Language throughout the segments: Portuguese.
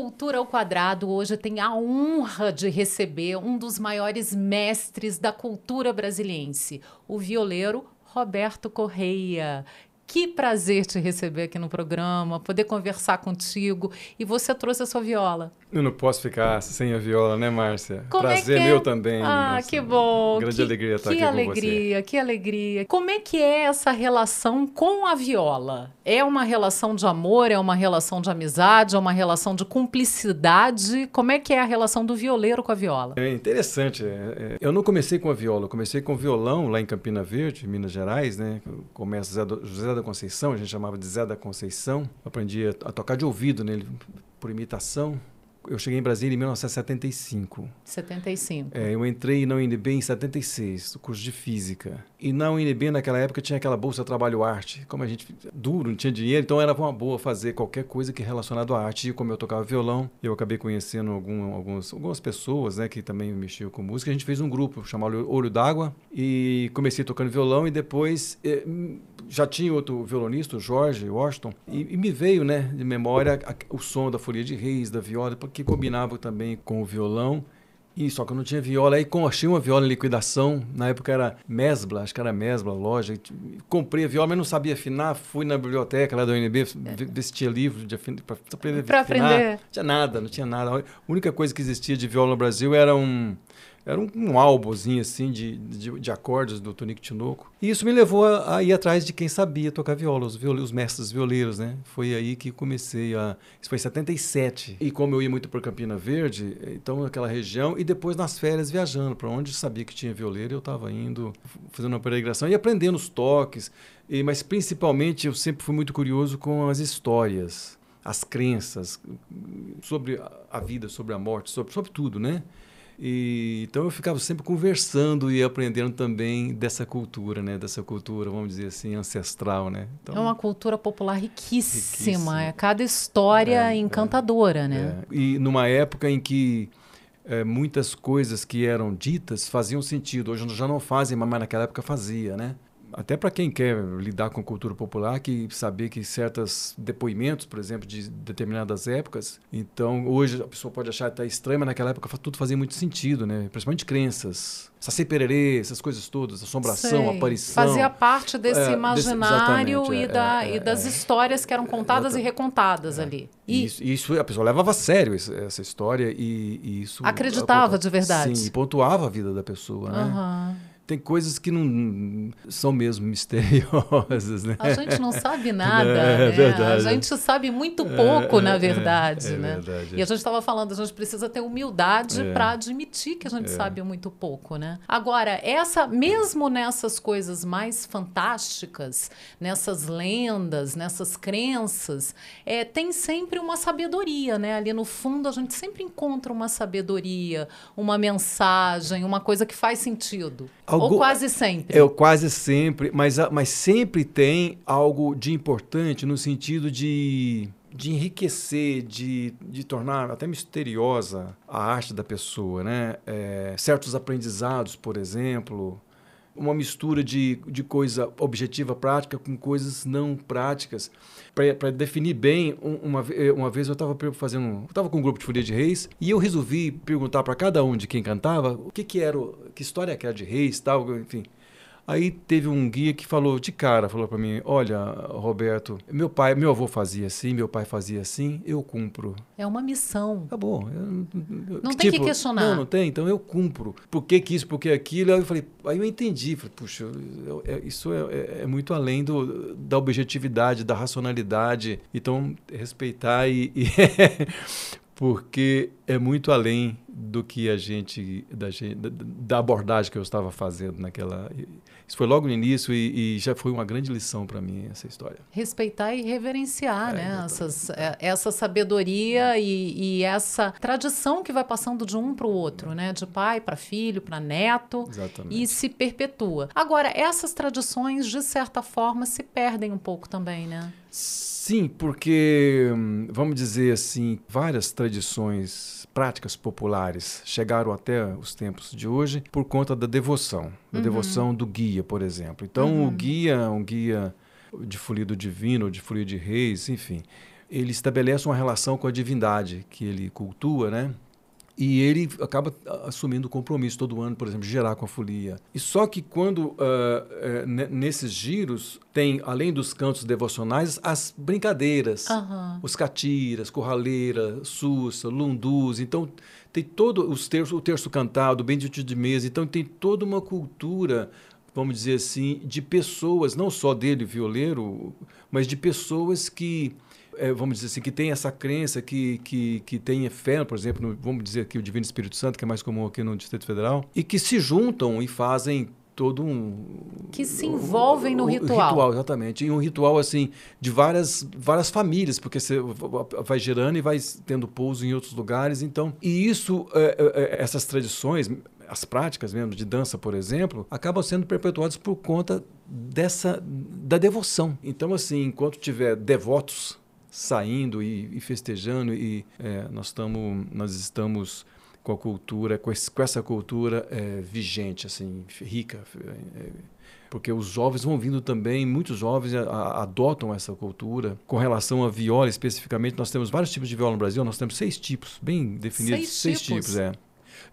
Cultura ao Quadrado hoje tem a honra de receber um dos maiores mestres da cultura brasiliense, o violeiro Roberto Correia. Que prazer te receber aqui no programa, poder conversar contigo. E você trouxe a sua viola. Eu não posso ficar sem a viola, né, Márcia? Como prazer é que é? meu também. Ah, Nossa, que bom. Grande que, alegria estar que aqui alegria, com você. Que alegria, Como é que é essa relação com a viola? É uma relação de amor, é uma relação de amizade, é uma relação de cumplicidade? Como é que é a relação do violeiro com a viola? É interessante. é, é, eu não comecei com a viola, eu comecei com violão lá em Campina Verde, Minas Gerais, né? Começa José da Conceição, a gente chamava de Zé da Conceição. Aprendi a, a tocar de ouvido nele por imitação. Eu cheguei em Brasília em 1975. 75. É, eu entrei na UNB em 76, no curso de física. E na UNB, naquela época, tinha aquela bolsa Trabalho Arte. Como a gente duro, não tinha dinheiro, então era uma boa fazer qualquer coisa que relacionado à arte. E como eu tocava violão, eu acabei conhecendo algum, alguns, algumas pessoas né, que também mexiam com música. A gente fez um grupo chamado Olho d'Água e comecei tocando violão e depois eh, já tinha outro violonista, o Jorge Washington, e, e me veio né, de memória a- o som da folia de reis, da viola, porque combinava também com o violão. E só que eu não tinha viola. Aí achei uma viola em liquidação. Na época era Mesbla, acho que era Mesbla, loja. Comprei a viola, mas não sabia afinar. Fui na biblioteca lá da UNB, ver ver se tinha livro para aprender Pra a afinar. aprender. Não tinha nada, não tinha nada. A única coisa que existia de viola no Brasil era um, era um, um álbumzinho assim de, de, de acordes do Tonico Tinoco. E isso me levou a, a ir atrás de quem sabia tocar viola, os, viole- os mestres violeiros, né? Foi aí que comecei a. Isso foi em 77. E como eu ia muito por Campina Verde, então naquela região, e depois nas férias viajando, para onde sabia que tinha violeiro, eu estava indo, fazendo uma peregrinação e aprendendo os toques. E, mas principalmente eu sempre fui muito curioso com as histórias, as crenças sobre a- a vida, sobre a morte, sobre, sobre tudo, né? E, então eu ficava sempre conversando e aprendendo também dessa cultura, né? Dessa cultura, vamos dizer assim, ancestral, né? Então, É uma cultura popular riquíssima. Riquíssima. É cada história É, encantadora, né? é. E numa época em que eh, muitas coisas que eram ditas faziam sentido, hoje já não fazem, mas naquela época fazia, né? Até para quem quer lidar com cultura popular, que saber que certos depoimentos, por exemplo, de determinadas épocas, então hoje a pessoa pode achar até estranho, mas naquela época tudo fazia muito sentido, né? Principalmente crenças, saci pererê, essas coisas todas, assombração, Sei. aparição. Fazia parte desse É, desse- imaginário exatamente, e, é, da, é, e das é. histórias que eram contadas e recontadas ali. E isso, isso a pessoa levava a sério esse- essa história e, e isso Acreditava de verdade. Sim, e pontuava a vida da pessoa, né? Aham. Tem coisas que não são mesmo misteriosas, né? a gente não sabe nada, É, né? verdade. A gente sabe muito pouco, É, na é, verdade, é né? verdade. E a gente estava falando, a gente precisa ter humildade É. para admitir que a gente sabe muito pouco, né? Agora, essa, mesmo nessas coisas mais fantásticas, nessas lendas, nessas crenças, é, tem sempre uma sabedoria, né? Ali no fundo a gente sempre encontra uma sabedoria, uma mensagem, uma coisa que faz sentido. Ou Algu- quase sempre. Eu quase sempre, mas, mas sempre tem algo de importante no sentido de, de enriquecer, de, de tornar até misteriosa a arte da pessoa, né? É, certos aprendizados, por exemplo, uma mistura de, de coisa objetiva, prática, com coisas não práticas. Para definir bem, um- uma, ve- uma vez eu estava fazendo, estava com um grupo de folia de reis e eu resolvi perguntar para cada um de quem cantava o que que era, que história que era de reis, tal, enfim. Aí teve um guia que falou de cara, falou para mim: "Olha, Roberto, meu pai, meu avô fazia assim, meu pai fazia assim, eu cumpro". É uma missão. Acabou. Eu, eu- Não tem que questionar. Não, não tem. Então eu cumpro. Por que, que isso, por que aquilo? Aí eu falei, aí eu entendi. Falei, puxa, eu- é- isso é, é- é muito além do, da objetividade, da racionalidade. Então, respeitar e. e porque é muito além do que a gente da, da, da abordagem que eu estava fazendo naquela. Isso foi logo no início e, e já foi uma grande lição para mim essa história. respeitar e reverenciar É, né? Essas, é, essa sabedoria e, e essa tradição que vai passando de um para o outro, né? de pai para filho, para neto. Exatamente. E se perpetua. Agora, essas tradições, de certa forma, se perdem um pouco também, né? Sim, porque, hum, vamos dizer assim, várias tradições práticas populares chegaram até os tempos de hoje por conta da devoção, da devoção do guia, por exemplo. Então, o guia, um guia de folia do divino, de folia de reis, enfim, ele estabelece uma relação com a divindade que ele cultua, né? E ele acaba assumindo o compromisso todo ano, por exemplo, de gerar com a folia. E só que quando, uh, uh, nesses giros, tem, além dos cantos devocionais, as brincadeiras. Uhum. Os catiras, corraleira, sussa, lundus. Então, tem todo os terço, o terço cantado, o bendito de mesa. Então, tem toda uma cultura vamos dizer assim, de pessoas, não só dele, violeiro, mas de pessoas que é, vamos dizer assim, que tem essa crença, que, que, que tem fé, por exemplo, no, vamos dizer aqui o Divino Espírito Santo, que é mais comum aqui no Distrito Federal, e que se juntam e fazem todo um que se envolvem no ritual. ritual exatamente. E um ritual assim de várias várias famílias porque você vai gerando e vai tendo pouso em outros lugares. Então e isso é, é, é, essas tradições as práticas mesmo de dança por exemplo acabam sendo perpetuadas por conta dessa da devoção. Então assim enquanto tiver devotos saindo e, e festejando e é, nós estamos nós estamos com a cultura com, esse, com essa cultura é, vigente assim rica é, porque os jovens vão vindo também muitos jovens a, a, adotam essa cultura com relação à viola especificamente nós temos vários tipos de viola no Brasil nós temos seis tipos bem definidos seis, seis tipos. tipos é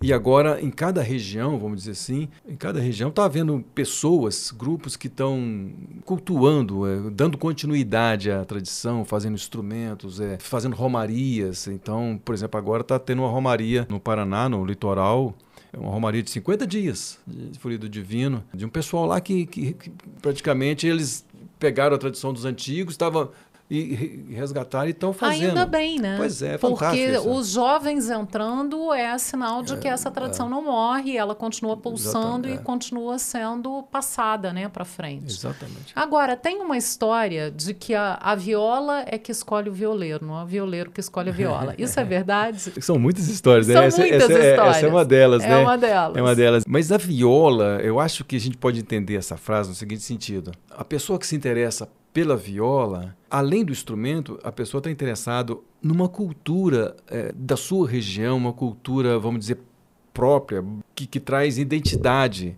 e agora, em cada região, vamos dizer assim, em cada região está havendo pessoas, grupos que estão cultuando, é, dando continuidade à tradição, fazendo instrumentos, é, fazendo romarias. Então, por exemplo, agora está tendo uma romaria no Paraná, no litoral, é uma romaria de 50 dias de Folia do Divino, de um pessoal lá que, que, que praticamente eles pegaram a tradição dos antigos, estava e resgatar e estão fazendo. Ainda bem, né? Pois é, Porque os jovens entrando é sinal de é, que essa tradição é. não morre, ela continua pulsando Exatamente, e é. continua sendo passada né, para frente. Exatamente. Agora, tem uma história de que a, a viola é que escolhe o violeiro, não é o violeiro que escolhe a viola. Isso é verdade? São muitas histórias, né? São essa, muitas essa, histórias. Essa é uma delas, é né? Uma delas. É uma delas. Mas a viola, eu acho que a gente pode entender essa frase no seguinte sentido. A pessoa que se interessa pela viola, além do instrumento, a pessoa está interessada numa cultura é, da sua região, uma cultura, vamos dizer, própria, que, que traz identidade.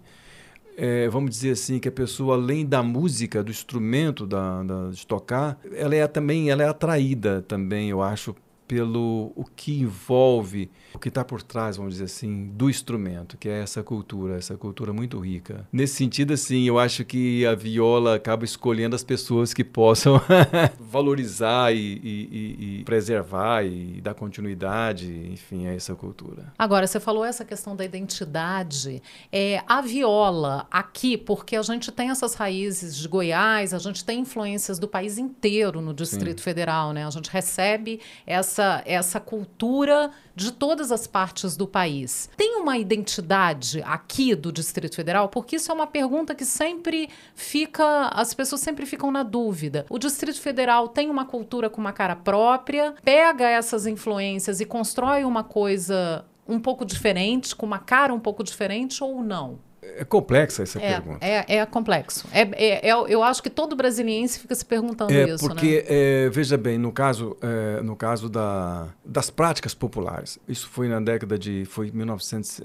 É, vamos dizer assim, que a pessoa, além da música, do instrumento da, da, de tocar, ela é também ela é atraída também, eu acho, pelo o que envolve, o que está por trás, vamos dizer assim, do instrumento, que é essa cultura, essa cultura muito rica. Nesse sentido, assim, eu acho que a viola acaba escolhendo as pessoas que possam valorizar e, e, e, preservar e dar continuidade, enfim, a essa cultura. Agora, você falou essa questão da identidade. É, a viola aqui, porque a gente tem essas raízes de Goiás, a gente tem influências do país inteiro no Distrito Sim. Federal, né? A gente recebe essa essa, essa cultura de todas as partes do país. Tem uma identidade aqui do Distrito Federal? Porque isso é uma pergunta que sempre fica, as pessoas sempre ficam na dúvida. O Distrito Federal tem uma cultura com uma cara própria, pega essas influências e constrói uma coisa um pouco diferente, com uma cara um pouco diferente ou não? É complexa essa é, pergunta. É, é complexo. É, é, é, eu acho que todo brasiliense fica se perguntando é isso. Porque, né? é, veja bem, no caso, é, no caso da, das práticas populares, isso foi na década de. Foi 1900,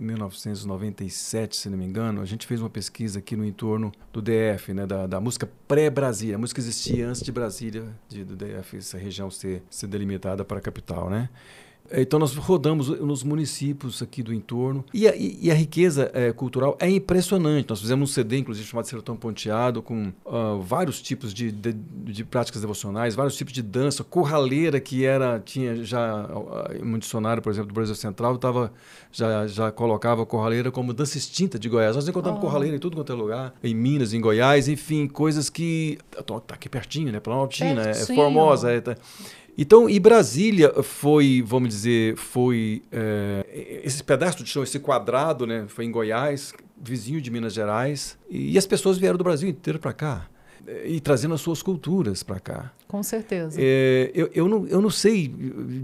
1997, se não me engano, a gente fez uma pesquisa aqui no entorno do DF, né, da, da música pré-Brasília. A música existia antes de Brasília, de, do DF, essa região ser, ser delimitada para a capital, né? É, então nós rodamos nos municípios aqui do entorno e a, e a riqueza é, cultural é impressionante. Nós fizemos um CD, inclusive chamado Sertão Ponteado, com uh, vários tipos de, de, de, práticas devocionais, vários tipos de dança, corraleira que era tinha já uh, um dicionário, por exemplo, do Brasil Central, tava, já, já colocava corraleira como dança extinta de Goiás. Nós encontramos oh. corraleira em tudo quanto é lugar, em Minas, em Goiás, enfim, coisas que tá, tá aqui pertinho, né? Planaltina, é, é Formosa, é, tá, então, e Brasília foi, vamos dizer, foi é, esse pedaço de chão, esse quadrado, né? Foi em Goiás, vizinho de Minas Gerais, e, e as pessoas vieram do Brasil inteiro para cá e trazendo as suas culturas para cá. Com certeza. É, eu, eu, não, eu não sei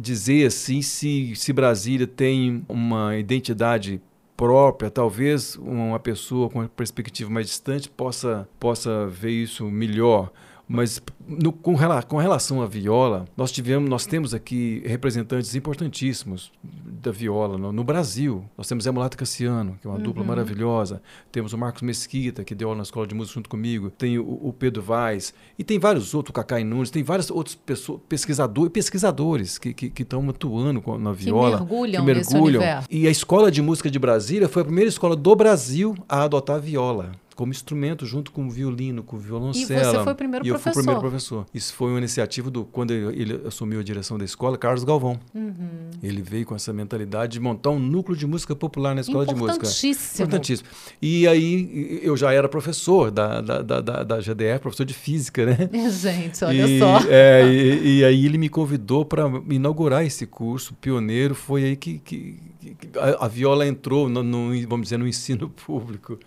dizer assim se, se Brasília tem uma identidade própria, talvez uma pessoa com uma perspectiva mais distante possa, possa ver isso melhor Mas no, com, com relação à viola, nós tivemos, nós temos aqui representantes importantíssimos da viola no, no Brasil. Nós temos Emulato Cassiano, que é uma uhum. dupla maravilhosa. Temos o Marcos Mesquita, que deu aula na escola de música junto comigo. Tem o, o Pedro Vaz. E tem vários outros, o Cacai Nunes. Tem vários outros pessoas, pesquisadores, pesquisadores que estão atuando na viola. Que mergulham, que mergulham. E a Escola de Música de Brasília foi a primeira escola do Brasil a adotar a viola como instrumento junto com o violino, com o violoncelo. E você foi o primeiro e professor. eu fui o primeiro professor. Isso foi uma iniciativa do quando ele assumiu a direção da escola, Carlos Galvão. Uhum. Ele veio com essa mentalidade de montar um núcleo de música popular na escola de música. Importantíssimo. Importantíssimo. E aí eu já era professor da, da, da, da, da GDF, professor de física, né? Gente, olha e, só. É, e, e, aí ele me convidou para inaugurar esse curso pioneiro. Foi aí que, que, que a, a, viola entrou, no, no, vamos dizer, no ensino público.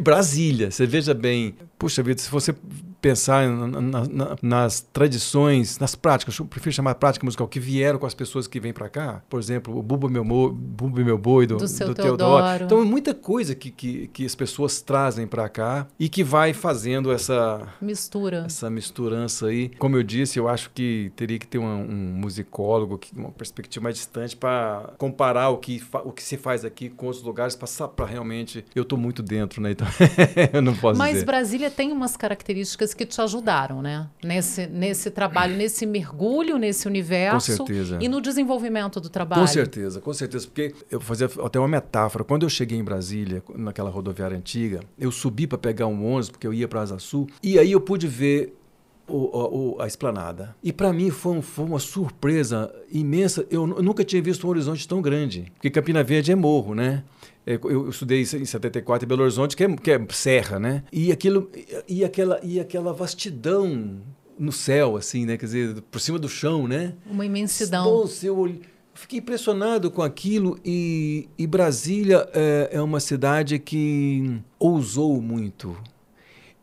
Brasília, você veja bem, puxa vida, se você pensar na, na, na, nas tradições, nas práticas, eu prefiro chamar prática musical, que vieram com as pessoas que vêm para cá, por exemplo, o Buba Meu, Mo, Buba Meu Boi do, do, do Teodoro. Então, é muita coisa que, que, que as pessoas trazem para cá e que vai fazendo essa mistura. Essa misturança aí. Como eu disse, eu acho que teria que ter um, um musicólogo, uma perspectiva mais distante para comparar o que, o que se faz aqui com outros lugares, para realmente. Eu estou muito dentro, né? Então, eu não posso Mas dizer. Brasília tem umas características que te ajudaram, né? Nesse, nesse trabalho, nesse mergulho nesse universo. Com certeza. E no desenvolvimento do trabalho. Com certeza, com certeza. Porque eu vou fazer até uma metáfora. Quando eu cheguei em Brasília, naquela rodoviária antiga, eu subi para pegar um ônibus, porque eu ia para Asa Sul, e aí eu pude ver o, o, a esplanada. E para mim foi, um, foi, uma surpresa imensa. Eu, eu, nunca tinha visto um horizonte tão grande. Porque Campina Verde é morro, né? É, eu, estudei em 74 em Belo Horizonte, que é, que é serra, né? E, aquilo, e, aquela, e aquela vastidão no céu, assim, né? Quer dizer, por cima do chão, né? Uma imensidão. Nossa, eu fiquei impressionado com aquilo. E, e Brasília é, é uma cidade que ousou muito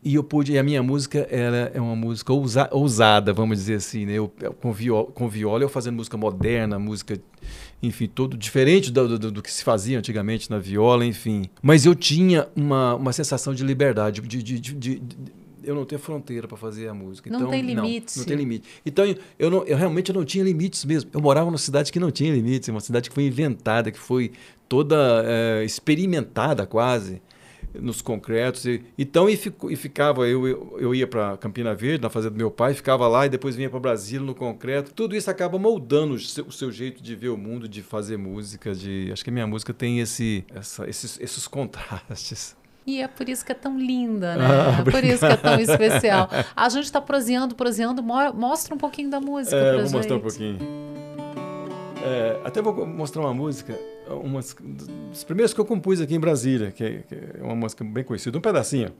e eu pude, e a minha música ela é uma música ousa, ousada, vamos dizer assim, né? Eu, com, viola, com viola, eu fazendo música moderna, música, enfim, todo diferente do, do, do, que se fazia antigamente na viola, enfim. Mas eu tinha uma, uma sensação de liberdade, de, de, de, de eu não tenho fronteira para fazer a música. Não então, tem limite. Não, não tem limite. Então, eu, não, eu realmente não tinha limites mesmo. Eu morava numa cidade que não tinha limites, uma cidade que foi inventada, que foi toda é, experimentada quase nos concretos. E, então, e, fico, e ficava, eu, eu, eu ia para Campina Verde, na fazenda do meu pai, ficava lá e depois vinha para Brasília no concreto. Tudo isso acaba moldando o seu, o seu, jeito de ver o mundo, de fazer música. De, acho que a minha música tem esse, essa, esses, esses contrastes. E é por isso que é tão linda, né? Ah, é por isso que é tão especial. A gente está proseando, proseando. Mostra um pouquinho da música é, pra vou gente. mostrar um pouquinho. É, até vou mostrar uma música uma das primeiras que eu compus aqui em Brasília, que é, que é uma música bem conhecida, um pedacinho.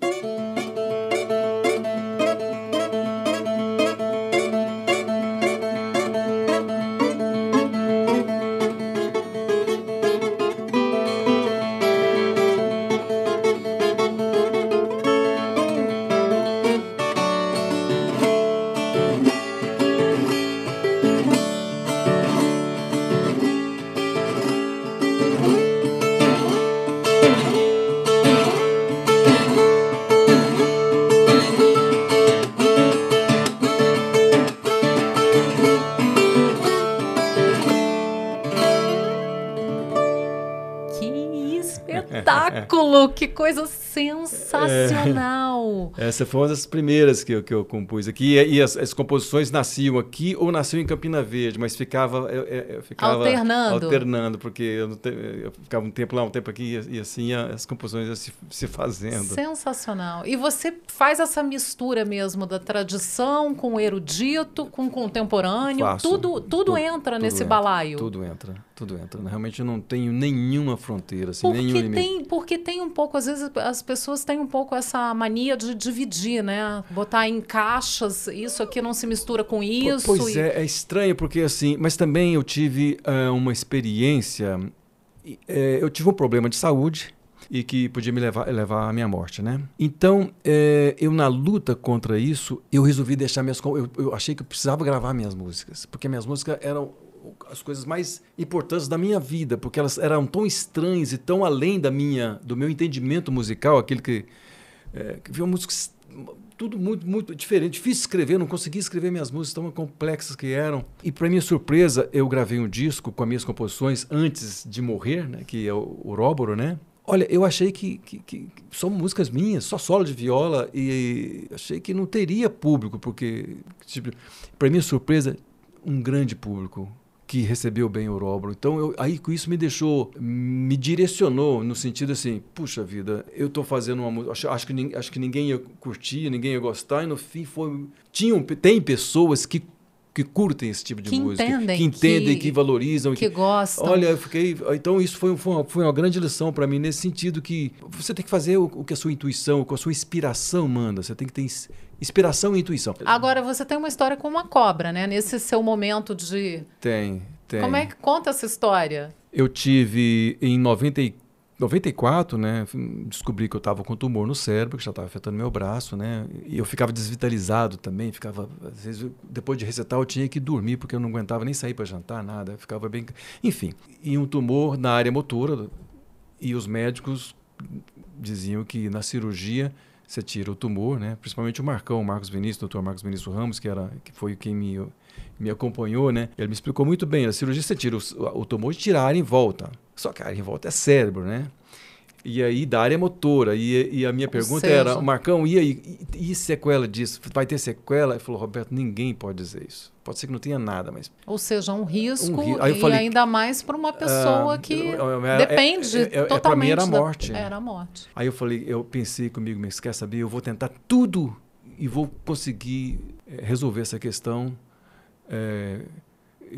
Que coisa sensacional! É, essa foi uma das primeiras que eu, que eu compus aqui. E, e as, as, composições nasciam aqui ou nasciam em Campina Verde, mas ficava, eu, eu ficava alternando. alternando, porque eu, te, eu, ficava um tempo lá, um tempo aqui, e, e assim as composições iam se, se fazendo. Sensacional. E você faz essa mistura mesmo da tradição com o erudito, com o contemporâneo. Faço. Tudo, tudo, tudo entra tudo nesse entra, balaio. Tudo entra, tudo entra. Realmente eu não tenho nenhuma fronteira, assim, porque nenhum limite. Tem, porque tem um pouco, às vezes as pessoas têm um pouco essa mania de dividir, né? Botar em caixas, isso aqui não se mistura com isso. Pois e... é, é estranho, porque assim, mas também eu tive uh, uma experiência, uh, eu tive um problema de saúde, e que podia me levar, levar à minha morte, né? Então, é, eu na luta contra isso, eu resolvi deixar minhas... Eu, eu achei que eu precisava gravar minhas músicas, porque minhas músicas eram as coisas mais importantes da minha vida, porque elas eram tão estranhas e tão além da minha, do meu entendimento musical, aquele que, é, viu músicos tudo muito, muito diferente. Difícil escrever, não conseguia escrever minhas músicas tão complexas que eram. E para minha surpresa, eu gravei um disco com as minhas composições antes de morrer, né? Que é o Oróboro, né? Olha, eu achei que, que, que, são músicas minhas, só solo de viola, e achei que não teria público, porque, tipo, para minha surpresa, um grande público que recebeu bem o Oróboro. Então, eu, aí com isso me deixou, me direcionou no sentido assim, puxa vida, eu estou fazendo uma música, acho, acho, que, acho que ninguém ia curtir, ninguém ia gostar, e no fim foi... Tinham, tem pessoas que que curtem esse tipo de que música, entendem, que entendem, que, que valorizam, que, que, gostam. Olha, eu fiquei, então isso foi, foi, uma, foi uma grande lição para mim nesse sentido que você tem que fazer o, o, que a sua intuição, o que a sua inspiração manda. Você tem que ter inspiração e intuição. Agora você tem uma história com uma cobra, né? Nesse seu momento de tem, tem. Como é que conta essa história? Eu tive em 94 94, né, descobri que eu estava com tumor no cérebro, que já estava afetando meu braço, né, e eu ficava desvitalizado também, ficava, às vezes, depois de recetar eu tinha que dormir, porque eu não aguentava nem sair para jantar, nada, ficava bem... Enfim, e um tumor na área motora, e os médicos diziam que na cirurgia você tira o tumor, né, principalmente o Marcão, o Marcos Vinícius, o doutor Marcos Vinícius Ramos, que, era, que foi quem me me acompanhou, né? Ele me explicou muito bem. Na cirurgia você tira o, o tumor e tira a área em volta. Só que a área em volta é cérebro, né? E aí da área motora. E, e a minha Ou pergunta seja... era, Marcão, e aí? E, e, sequela disso? Vai ter sequela? Ele falou, Roberto, ninguém pode dizer isso. Pode ser que não tenha nada, mas. Ou seja, um risco, um ri... e falei, ainda mais para uma pessoa uh, que depende é, é, é, totalmente. Para mim era a morte. Da... Era a morte. Aí eu falei, eu pensei comigo, mas quer saber? Eu vou tentar tudo e vou conseguir eh, resolver essa questão é,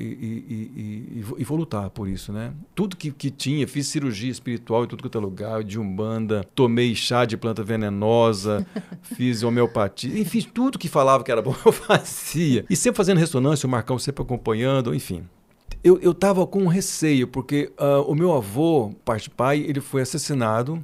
e, e, e, vou lutar por isso, né? Tudo que, que tinha, fiz cirurgia espiritual em tudo quanto é lugar, de umbanda, tomei chá de planta venenosa, fiz homeopatia, enfim, tudo que falava que era bom eu fazia. E sempre fazendo ressonância, o Marcão sempre acompanhando, enfim. Eu, eu tava com receio, porque uh, o meu avô, parte pai, ele foi assassinado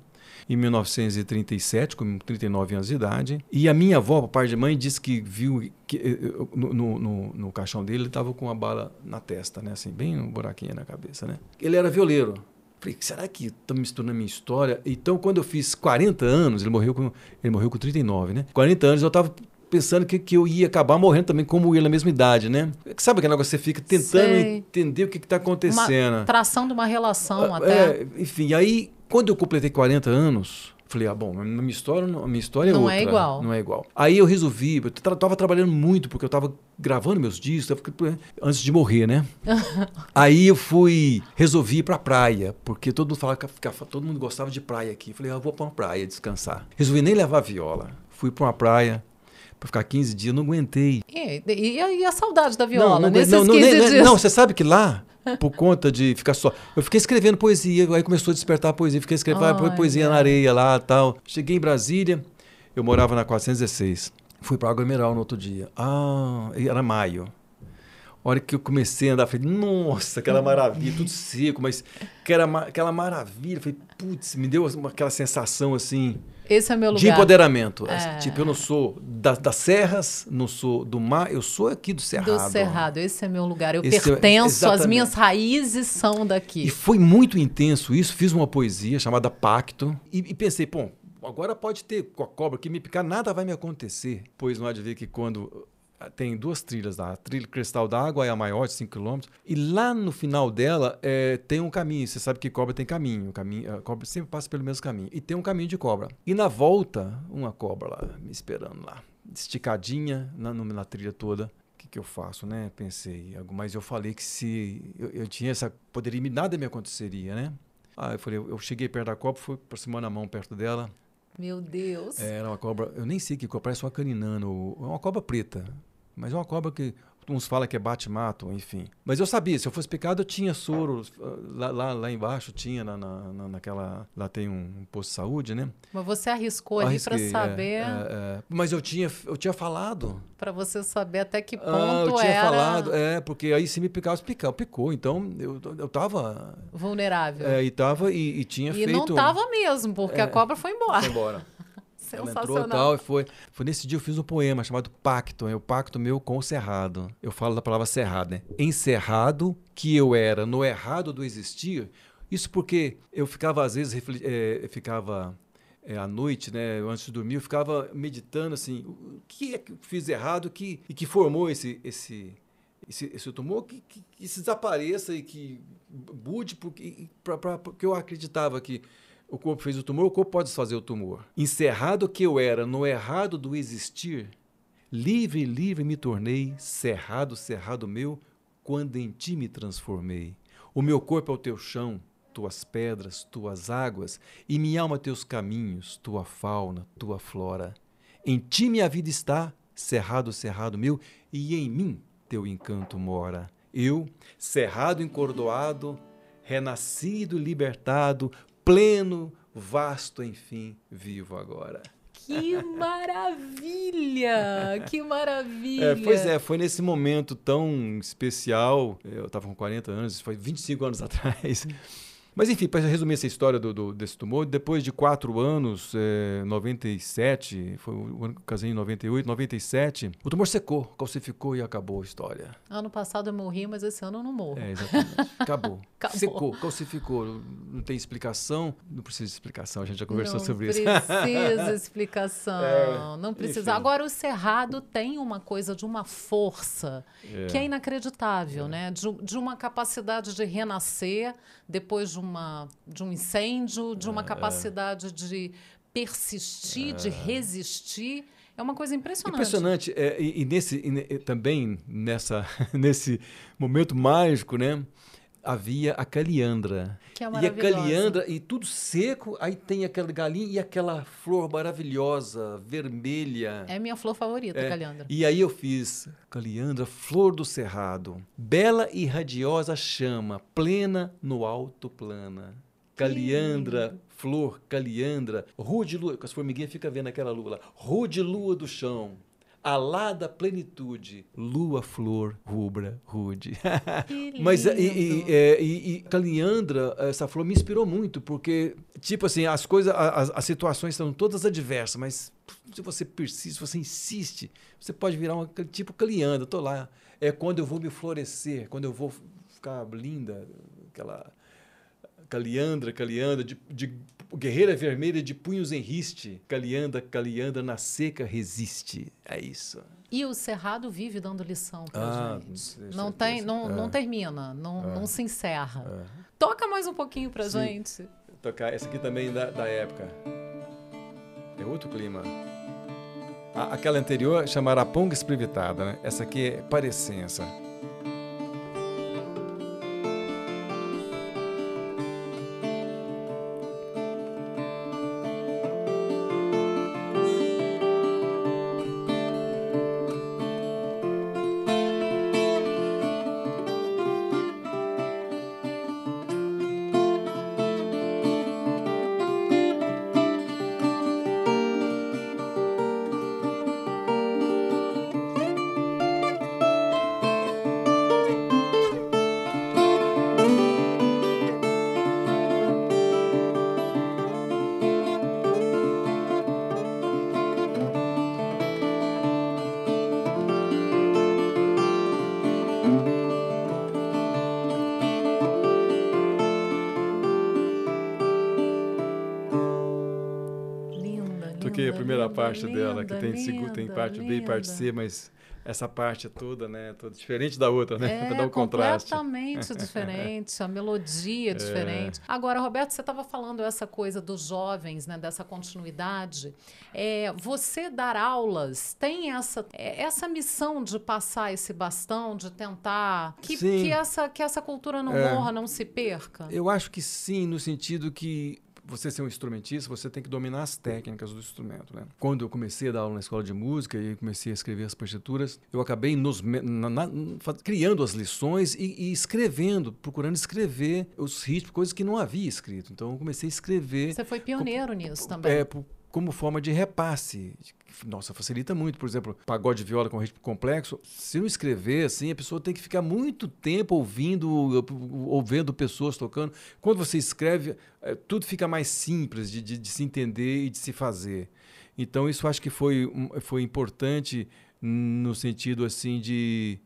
em 1937, com 39 anos de idade. E a minha avó, pai de mãe, disse que viu que eh, eh, no, no, no caixão dele ele estava com uma bala na testa, né? Assim, bem um buraquinho na cabeça, né? Ele era violeiro. Falei, será que está misturando a minha história? Então, quando eu fiz 40 anos, ele morreu com, ele morreu com 39, né? 40 anos, eu estava pensando que, que eu ia acabar morrendo também como ele na mesma idade, né? Sabe aquele negócio que você fica tentando Sei. entender o que está acontecendo? Uma tração de uma relação ah, até. É, enfim, aí quando eu completei 40 anos, falei, ah, bom, a minha história, a minha história é não outra. Não é igual. Não é igual. Aí eu resolvi, eu estava trabalhando muito, porque eu estava gravando meus discos, antes de morrer, né? Aí eu fui, resolvi ir pra praia, porque todo mundo falava que todo mundo gostava de praia aqui. Falei, ah, eu vou pra uma praia descansar. Resolvi nem levar viola. Fui pra uma praia, para ficar 15 dias, não aguentei. E, e, e, a saudade da viola não, não, nesses não, 15 não, dias? Não, você sabe que lá por conta de ficar só. Eu fiquei escrevendo poesia, aí começou a despertar a poesia, fiquei escrevendo oh, poesia na areia lá tal. Cheguei em Brasília, eu morava na 416. Fui para Água Mineral no outro dia. Ah, era maio. A hora que eu comecei a andar, falei, nossa, aquela maravilha, tudo seco, mas aquela, aquela maravilha. Falei, putz, me deu aquela sensação assim. Esse é meu lugar. De empoderamento. É. Tipo, eu não sou das, das serras, não sou do mar, eu sou aqui do Cerrado. Do Cerrado, esse é meu lugar. Eu esse é- pertenço, é, as minhas raízes são daqui. E foi muito intenso isso. Fiz uma poesia chamada Pacto e, e pensei, bom, agora pode ter com a cobra que me picar, nada vai me acontecer. Pois não há de ver que quando tem duas trilhas lá. A trilha Cristal d'Água é a maior, de 5 km. E lá no final dela é, tem um caminho. Você sabe que cobra tem caminho. caminho. A cobra sempre passa pelo mesmo caminho. E tem um caminho de cobra. E na volta, uma cobra lá, me esperando lá. Esticadinha na, na trilha toda. O que, que eu faço, né? Pensei. Mas eu falei que se eu, eu tinha essa. Poderia nada me aconteceria, né? Ah, eu falei, eu cheguei perto da cobra, fui aproximando a mão perto dela. Meu Deus. É, era uma cobra, eu nem sei que cobra, parece uma caninano, uma cobra preta. Mas é uma cobra que uns falam que é bate-mato, enfim. Mas eu sabia, se eu fosse picado, eu tinha soro. Lá, lá, lá embaixo tinha, na, na, naquela. Lá tem um, posto de saúde, né? Mas você arriscou ali para é, saber. É, é, mas eu tinha, eu tinha falado. Para você saber até que ponto ah, eu tinha era... falado, é, porque aí se me picasse, picava, picou. Então eu, eu tava. Vulnerável. É, e tava e, e tinha e feito. E não tava mesmo, porque a é, cobra foi embora. Foi embora. Ela entrou tal, e foi, foi nesse dia eu fiz um poema chamado Pacto, é o pacto meu com o cerrado. Eu falo da palavra cerrado, né? Encerrado que eu era no errado do existir. Isso porque eu ficava às vezes é, ficava é, à noite, né, antes de dormir, eu ficava meditando assim, o que é que eu fiz errado que, e que formou esse, esse, esse, esse tumor, que, que, que desapareça e que mude, porque, pra, pra, porque eu acreditava que o corpo fez o tumor, o corpo pode fazer o tumor. Encerrado que eu era no errado do existir, livre, livre me tornei, cerrado, cerrado meu, quando em ti me transformei. O meu corpo é o teu chão, tuas pedras, tuas águas, e minha alma teus caminhos, tua fauna, tua flora. Em ti minha vida está, cerrado, cerrado meu, e em mim teu encanto mora. Eu, cerrado, encordoado, renascido, libertado, pleno, vasto, enfim, vivo agora. Que maravilha! Que maravilha! É, pois é, foi nesse momento tão especial. Eu estava com 40 anos, foi 25 anos atrás. Mas enfim, para resumir essa história do, do, desse tumor, depois de quatro anos, é, 97, foi o ano que casei em 98, 97, o tumor secou, calcificou e acabou a história. Ano passado eu morri, mas esse ano eu não morro. É, exatamente. Acabou. acabou. Secou, calcificou. Não tem explicação. Não precisa de explicação, a gente já conversou não sobre isso. Não precisa explicação. É, não precisa. Enfim. Agora, o Cerrado tem uma coisa de uma força é. que é inacreditável, é. né? De, de uma capacidade de renascer depois de uma, de um incêndio, de uma é. capacidade de persistir, de é. resistir. É uma coisa impressionante. Impressionante. É, e, e, nesse, e, também nessa, nesse momento mágico, né? Havia a caliandra. Que é e a caliandra, e tudo seco, aí tem aquela galinha e aquela flor maravilhosa, vermelha. É minha flor favorita, é. caliandra. E aí eu fiz caliandra, flor do cerrado, bela e radiosa chama, plena no alto plana. Caliandra, flor, caliandra, rude lua, com as formiguinhas fica vendo aquela lua lá, rude lua do chão, alada plenitude, lua flor rubra rude. Mas e, e, é, e, e Caliandra, essa flor me inspirou muito, porque, tipo assim, as coisas, as, as situações estão todas adversas, mas se você persiste, se você insiste, você pode virar uma tipo Caliandra, tô lá. É quando eu vou me florescer, quando eu vou ficar linda, aquela Caliandra, Caliandra, de, de guerreira vermelha de punhos em riste. Caliandra, Caliandra, na seca resiste. É isso. E o Cerrado vive dando lição pra ah, gente. Não, tem, não, é. não termina, não, é. não se encerra. É. Toca mais um pouquinho pra Sim. gente. Tocar essa aqui também da, da época. É outro clima. A, aquela anterior chamara Ponga Esprivitada, né? Essa aqui é Parecença. Primeira parte linda, dela, que tem, linda, tem parte linda. B e parte C, mas essa parte toda, né? Toda diferente da outra, né? É, para dar um contraste. Completamente diferente, a melodia é diferente. Agora, Roberto, você estava falando essa coisa dos jovens, né? Dessa continuidade. É, você dar aulas tem essa, é, essa missão de passar esse bastão, de tentar que, que, essa, que essa cultura não é. morra, não se perca? Eu acho que sim, no sentido que você ser um instrumentista, você tem que dominar as técnicas do instrumento. Né? Quando eu comecei a dar aula na escola de música e comecei a escrever as partituras, eu acabei nos, na, na, criando as lições e, e, escrevendo, procurando escrever os ritmos, coisas que não havia escrito. Então eu comecei a escrever. Você foi pioneiro com, nisso também. É, por, como forma de repasse. Nossa, facilita muito. Por exemplo, pagode de viola com ritmo complexo. Se não escrever assim, a pessoa tem que ficar muito tempo ouvindo, ouvindo pessoas tocando. Quando você escreve, é, tudo fica mais simples de, de, de, se entender e de se fazer. Então, isso acho que foi, foi importante no sentido assim de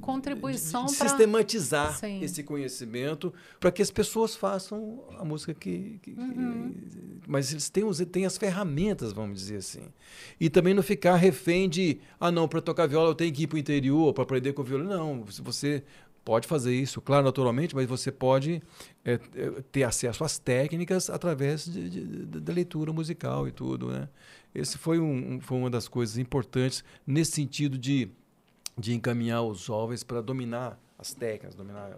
contribuição para sistematizar Sim. esse conhecimento para que as pessoas façam a música que, que, uhum. que mas eles têm, têm as ferramentas vamos dizer assim e também não ficar refém de ah não para tocar viola eu tenho que ir para o interior para aprender com violão não você pode fazer isso claro naturalmente mas você pode é, ter acesso às técnicas através de, de, de, da leitura musical e tudo né esse foi um, foi uma das coisas importantes nesse sentido de de encaminhar os jovens para dominar as técnicas, dominar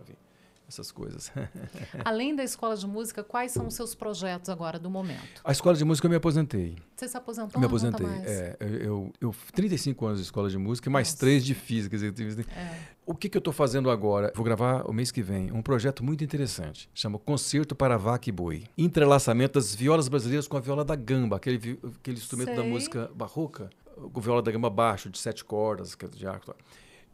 essas coisas. Além da escola de música, quais são os seus projetos agora do momento? A escola de música eu me aposentei. Você se aposentou? Me aposentei. É, eu, eu 35 anos de escola de música, mais Nossa. 3 de física. É. O que, que eu estou fazendo agora? Vou gravar o mês que vem um projeto muito interessante. Chama Concerto para Vaca e Boi. Entrelaçamento das violas brasileiras com a viola da gamba, aquele, aquele instrumento Sei. da música barroca com viola da gama baixo, de sete cordas, que é de arco.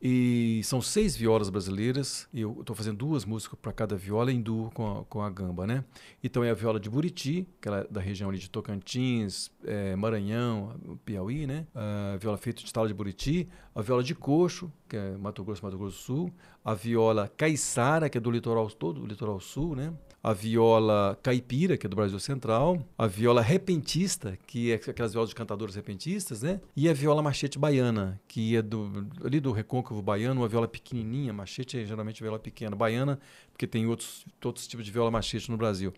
E são seis violas brasileiras, e eu estou fazendo duas músicas para cada viola em duo com a, com a gamba, né? Então é a viola de Buriti, que é da região ali de Tocantins, é, Maranhão, Piauí, né? A viola feita de tala de Buriti, a viola de coxo, que é Mato Grosso, Mato Grosso do Sul, a viola caiçara, que é do litoral todo, do litoral sul, né? a viola caipira, que é do Brasil Central, a viola repentista, que é aquelas violas de cantadores repentistas, né? E a viola machete baiana, que é do, ali do recôncavo baiano, uma viola pequenininha, machete é geralmente viola pequena, baiana, porque tem outros, outros tipos de viola machete no Brasil.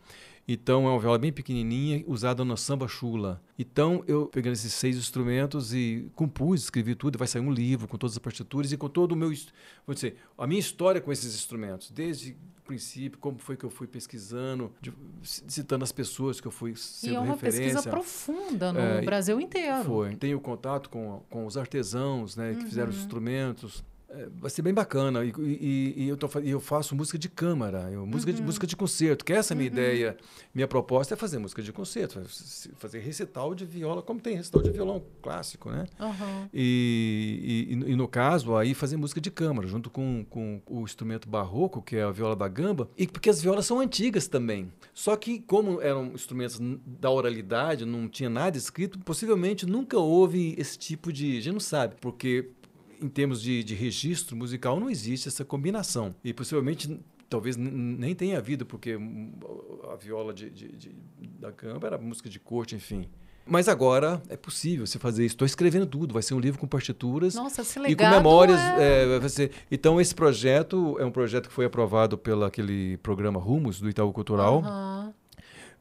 Então é uma viola bem pequenininha, usada no samba chula. Então eu pegando esses seis instrumentos e compus, escrevi tudo, vai sair um livro com todas as partituras e com todo o meu, vou dizer, a minha história com esses instrumentos, desde o princípio, como foi que eu fui pesquisando, de, citando as pessoas que eu fui sendo E é uma referência. pesquisa profunda no é, Brasil inteiro. Foi. Tenho contato com, com os artesãos, né, que uhum. fizeram os instrumentos é, vai ser bem bacana. E, e, e eu, tô, eu, faço música de câmara, eu, música, uhum. de, música de concerto, que essa é a minha uhum. ideia. Minha proposta é fazer música de concerto, fazer recital de viola, como tem recital de violão clássico, né? Uhum. E, e, no caso, aí fazer música de câmara, junto com, com o instrumento barroco, que é a viola da gamba, e porque as violas são antigas também. Só que, como eram instrumentos da oralidade, não tinha nada escrito, possivelmente nunca houve esse tipo de. A gente não sabe, porque em termos de, de registro musical, não existe essa combinação. E possivelmente talvez nem tenha havido, porque a viola de, de, de, da gamba era música de corte, enfim. Mas agora é possível você fazer isso. Estou escrevendo tudo. Vai ser um livro com partituras Nossa, e com memórias. É... É, ser... Então esse projeto é um projeto que foi aprovado pelo aquele programa Rumos do Itaú Cultural. Uhum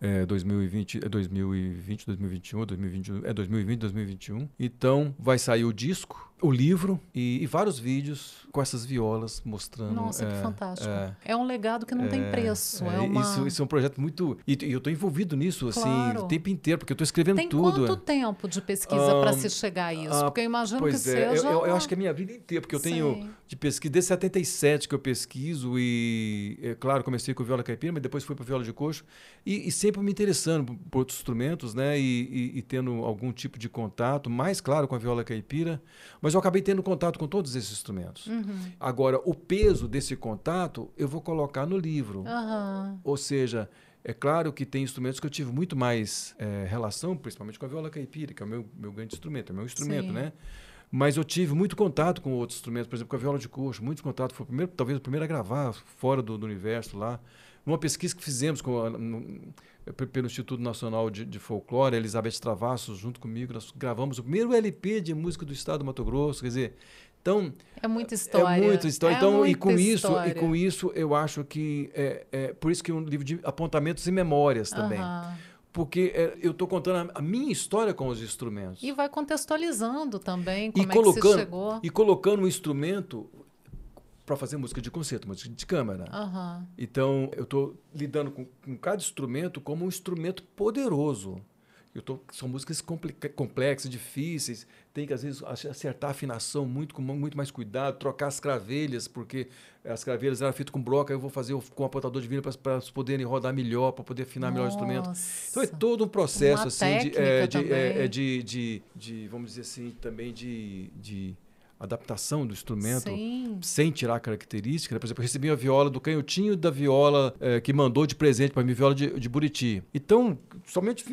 é, 2020, é 2020, 2021, 2021, é 2020, 2021. Então vai sair o disco, o livro e, e vários vídeos com essas violas mostrando. Nossa, é, que fantástico. É, é, um legado que não tem é, preço. É, uma... isso, isso é um projeto muito. E, e eu estou envolvido nisso assim, claro. assim o tempo inteiro, porque eu estou escrevendo tem tudo. Quanto tempo de pesquisa um, para se chegar a isso? porque eu imagino que é, seja. Eu, eu, eu, acho que é a minha vida inteira, porque eu tenho de pesquisa desde 77 que eu pesquiso e, é claro, comecei com viola caipira, mas depois fui para viola de coxo e, e sempre me interessando por outros instrumentos, né? E, e, e, tendo algum tipo de contato, mais claro com a viola caipira, mas eu acabei tendo contato com todos esses instrumentos. Uhum. Agora, o peso desse contato eu vou colocar no livro. Uhum. Ou seja, é claro que tem instrumentos que eu tive muito mais é, relação, principalmente com a viola caipira, que é o meu, meu grande instrumento, é o meu instrumento, Sim. né? Mas eu tive muito contato com outros instrumentos, por exemplo, com a viola de coxo, muito contato. Foi o primeiro, talvez o primeiro a gravar fora do, do universo lá. Numa pesquisa que fizemos com, no, pelo Instituto Nacional de, de, Folclore, Elizabeth Travassos, junto comigo, nós gravamos o primeiro LP de música do estado do Mato Grosso, quer dizer, então é muita história. É muita história. É então muita e com história. isso e com isso eu acho que é, é por isso que é um livro de apontamentos e memórias também. Porque é, eu estou contando a, a, minha história com os instrumentos. E vai contextualizando também como e colocando, é que você chegou. E colocando um instrumento para fazer música de concerto, música de câmara. Uhum. Então, eu estou lidando com, com, cada instrumento como um instrumento poderoso. Eu tô, são músicas complexas, difíceis, tem que às vezes acertar a afinação muito com muito mais cuidado, trocar as cravelhas, porque as cravelhas eram feitas com broca, eu vou fazer com o apontador de vinil para elas poderem rodar melhor, para poder afinar Nossa. melhor o instrumento. Então é todo um processo assim de, é, de, é, é, de, de, de, vamos dizer assim, também de, de adaptação do instrumento Sim. sem tirar características. Né? Por exemplo, eu recebi a viola do canhotinho da viola é, que mandou de presente para mim, viola de, de Buriti. Então, somente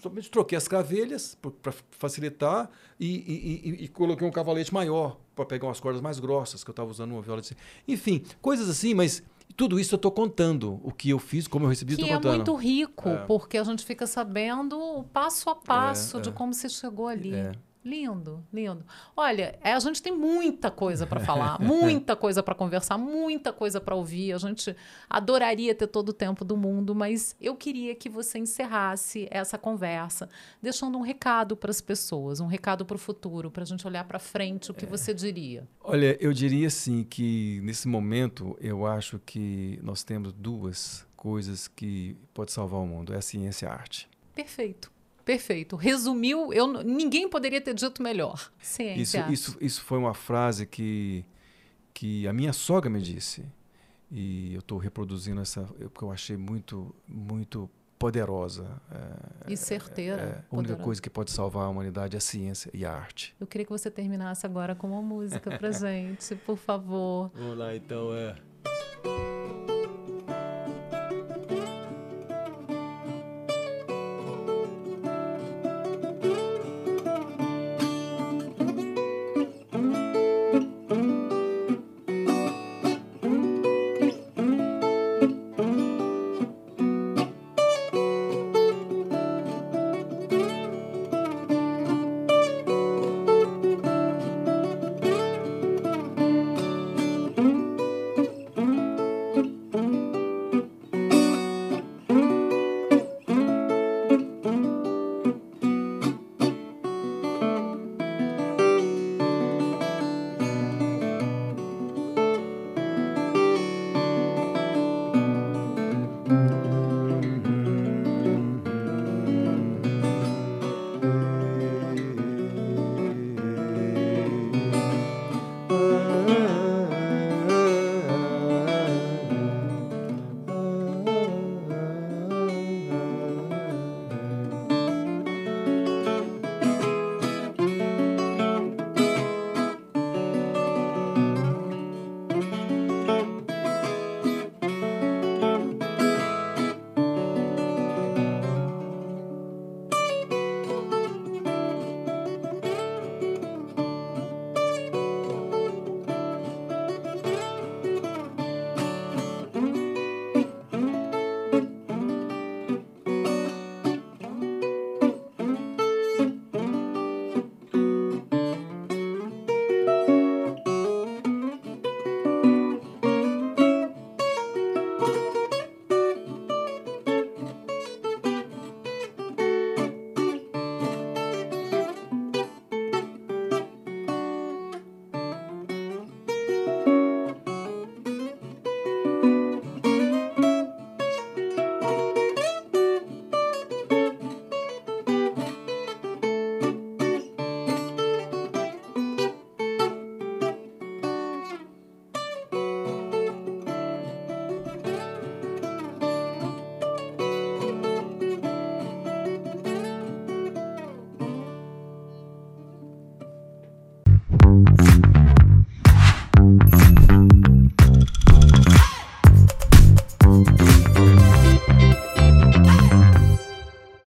somente troquei as cravelhas para facilitar e, e, e, e, coloquei um cavalete maior para pegar umas cordas mais grossas, que eu estava usando uma viola de... Enfim, coisas assim, mas tudo isso eu estou contando. O que eu fiz, como eu recebi, estou contando. Que é muito rico, é. porque a gente fica sabendo o passo a passo é, de é. como você chegou ali. É. Lindo, lindo. Olha, é, a gente tem muita coisa para falar, muita coisa para conversar, muita coisa para ouvir. A gente adoraria ter todo o tempo do mundo, mas eu queria que você encerrasse essa conversa deixando um recado para as pessoas, um recado para o futuro, para a gente olhar para frente. O que é. você diria? Olha, eu diria assim que nesse momento eu acho que nós temos duas coisas que pode salvar o mundo: é a ciência e a arte. Perfeito. Perfeito. Resumiu, eu, ninguém poderia ter dito melhor. Ciência. Isso, isso, isso foi uma frase que, que a minha sogra me disse. E eu estou reproduzindo essa, porque eu achei muito, muito poderosa. É, e certeira. É, é, a única coisa que pode salvar a humanidade é a ciência e a arte. Eu queria que você terminasse agora com uma música pra gente, por favor. Vamos lá, então. É.